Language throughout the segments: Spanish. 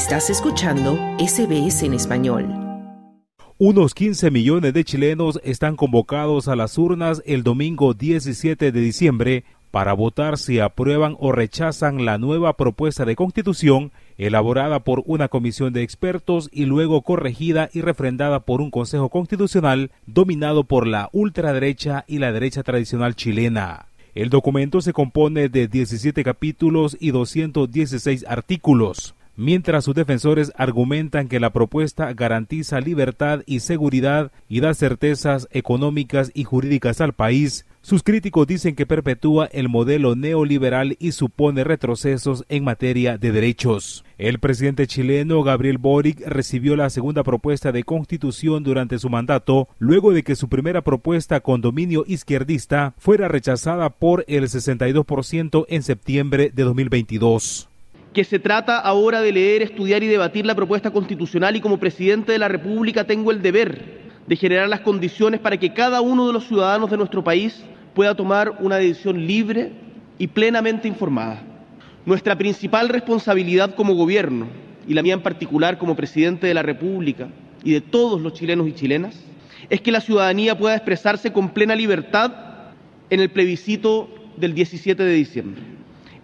Estás escuchando SBS en español. Unos 15 millones de chilenos están convocados a las urnas el domingo 17 de diciembre para votar si aprueban o rechazan la nueva propuesta de constitución elaborada por una comisión de expertos y luego corregida y refrendada por un Consejo Constitucional dominado por la ultraderecha y la derecha tradicional chilena. El documento se compone de 17 capítulos y 216 artículos. Mientras sus defensores argumentan que la propuesta garantiza libertad y seguridad y da certezas económicas y jurídicas al país, sus críticos dicen que perpetúa el modelo neoliberal y supone retrocesos en materia de derechos. El presidente chileno Gabriel Boric recibió la segunda propuesta de constitución durante su mandato, luego de que su primera propuesta con dominio izquierdista fuera rechazada por el 62% en septiembre de 2022 que se trata ahora de leer, estudiar y debatir la propuesta constitucional y como presidente de la República tengo el deber de generar las condiciones para que cada uno de los ciudadanos de nuestro país pueda tomar una decisión libre y plenamente informada. Nuestra principal responsabilidad como gobierno, y la mía en particular como presidente de la República y de todos los chilenos y chilenas, es que la ciudadanía pueda expresarse con plena libertad en el plebiscito del 17 de diciembre.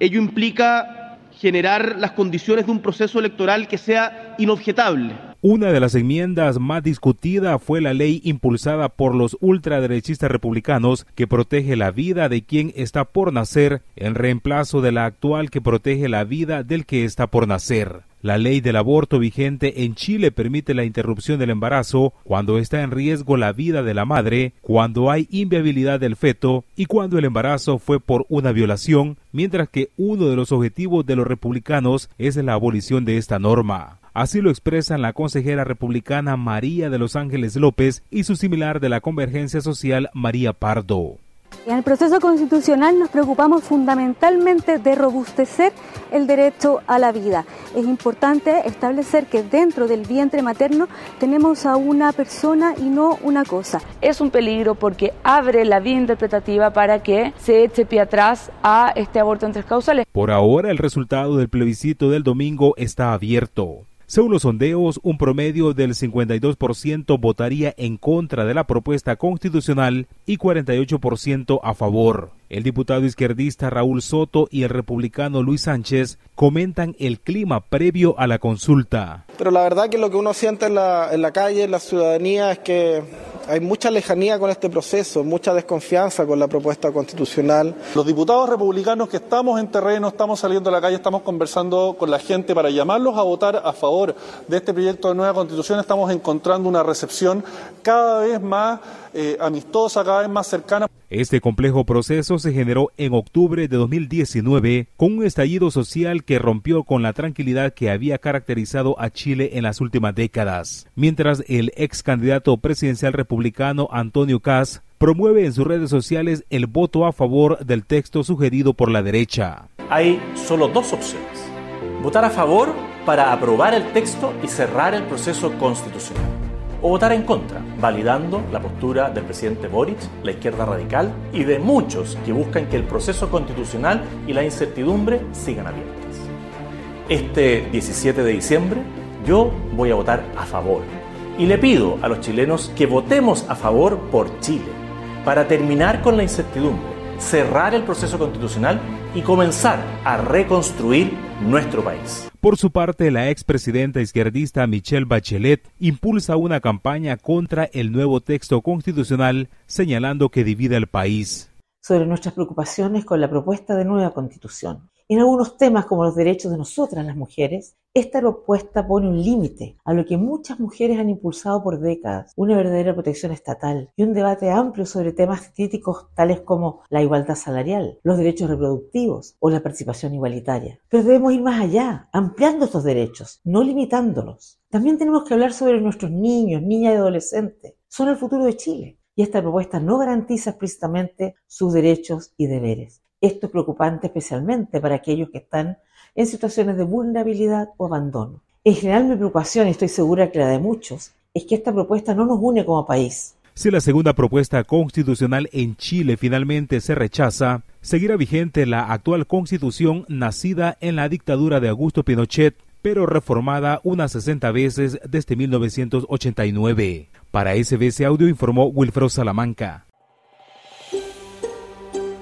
Ello implica generar las condiciones de un proceso electoral que sea inobjetable. Una de las enmiendas más discutida fue la ley impulsada por los ultraderechistas republicanos que protege la vida de quien está por nacer en reemplazo de la actual que protege la vida del que está por nacer. La ley del aborto vigente en Chile permite la interrupción del embarazo cuando está en riesgo la vida de la madre, cuando hay inviabilidad del feto y cuando el embarazo fue por una violación, mientras que uno de los objetivos de los republicanos es la abolición de esta norma. Así lo expresan la consejera republicana María de los Ángeles López y su similar de la Convergencia Social María Pardo. En el proceso constitucional nos preocupamos fundamentalmente de robustecer el derecho a la vida. Es importante establecer que dentro del vientre materno tenemos a una persona y no una cosa. Es un peligro porque abre la vía interpretativa para que se eche pie atrás a este aborto en tres causales. Por ahora el resultado del plebiscito del domingo está abierto. Según los sondeos, un promedio del 52% votaría en contra de la propuesta constitucional y 48% a favor. El diputado izquierdista Raúl Soto y el republicano Luis Sánchez comentan el clima previo a la consulta. Pero la verdad que lo que uno siente en la, calle, en la ciudadanía, es que hay mucha lejanía con este proceso, mucha desconfianza con la propuesta constitucional. Los diputados republicanos que estamos en terreno, estamos saliendo a la calle, estamos conversando con la gente para llamarlos a votar a favor de este proyecto de nueva constitución, estamos encontrando una recepción cada vez más eh, amistosa, cada vez más cercana. Este complejo proceso se generó en octubre de 2019 con un estallido social que rompió con la tranquilidad que había caracterizado a Chile en las últimas décadas, mientras el ex candidato presidencial republicano Antonio Kass promueve en sus redes sociales el voto a favor del texto sugerido por la derecha. Hay solo dos opciones. Votar a favor para aprobar el texto y cerrar el proceso constitucional o votar en contra, validando la postura del presidente Boric, la izquierda radical y de muchos que buscan que el proceso constitucional y la incertidumbre sigan abiertas. Este 17 de diciembre yo voy a votar a favor y le pido a los chilenos que votemos a favor por Chile para terminar con la incertidumbre, cerrar el proceso constitucional y comenzar a reconstruir nuestro país. Por su parte, la expresidenta izquierdista Michelle Bachelet impulsa una campaña contra el nuevo texto constitucional, señalando que divide el país. Sobre nuestras preocupaciones con la propuesta de nueva constitución. En algunos temas como los derechos de nosotras las mujeres, esta propuesta pone un límite a lo que muchas mujeres han impulsado por décadas, una verdadera protección estatal y un debate amplio sobre temas críticos tales como la igualdad salarial, los derechos reproductivos o la participación igualitaria. Pero debemos ir más allá, ampliando estos derechos, no limitándolos. También tenemos que hablar sobre nuestros niños, niñas y adolescentes. Son el futuro de Chile y esta propuesta no garantiza explícitamente sus derechos y deberes. Esto es preocupante especialmente para aquellos que están en situaciones de vulnerabilidad o abandono. En general mi preocupación, y estoy segura que la de muchos, es que esta propuesta no nos une como país. Si la segunda propuesta constitucional en Chile finalmente se rechaza, seguirá vigente la actual constitución nacida en la dictadura de Augusto Pinochet pero reformada unas 60 veces desde 1989. Para SBC Audio informó Wilfredo Salamanca.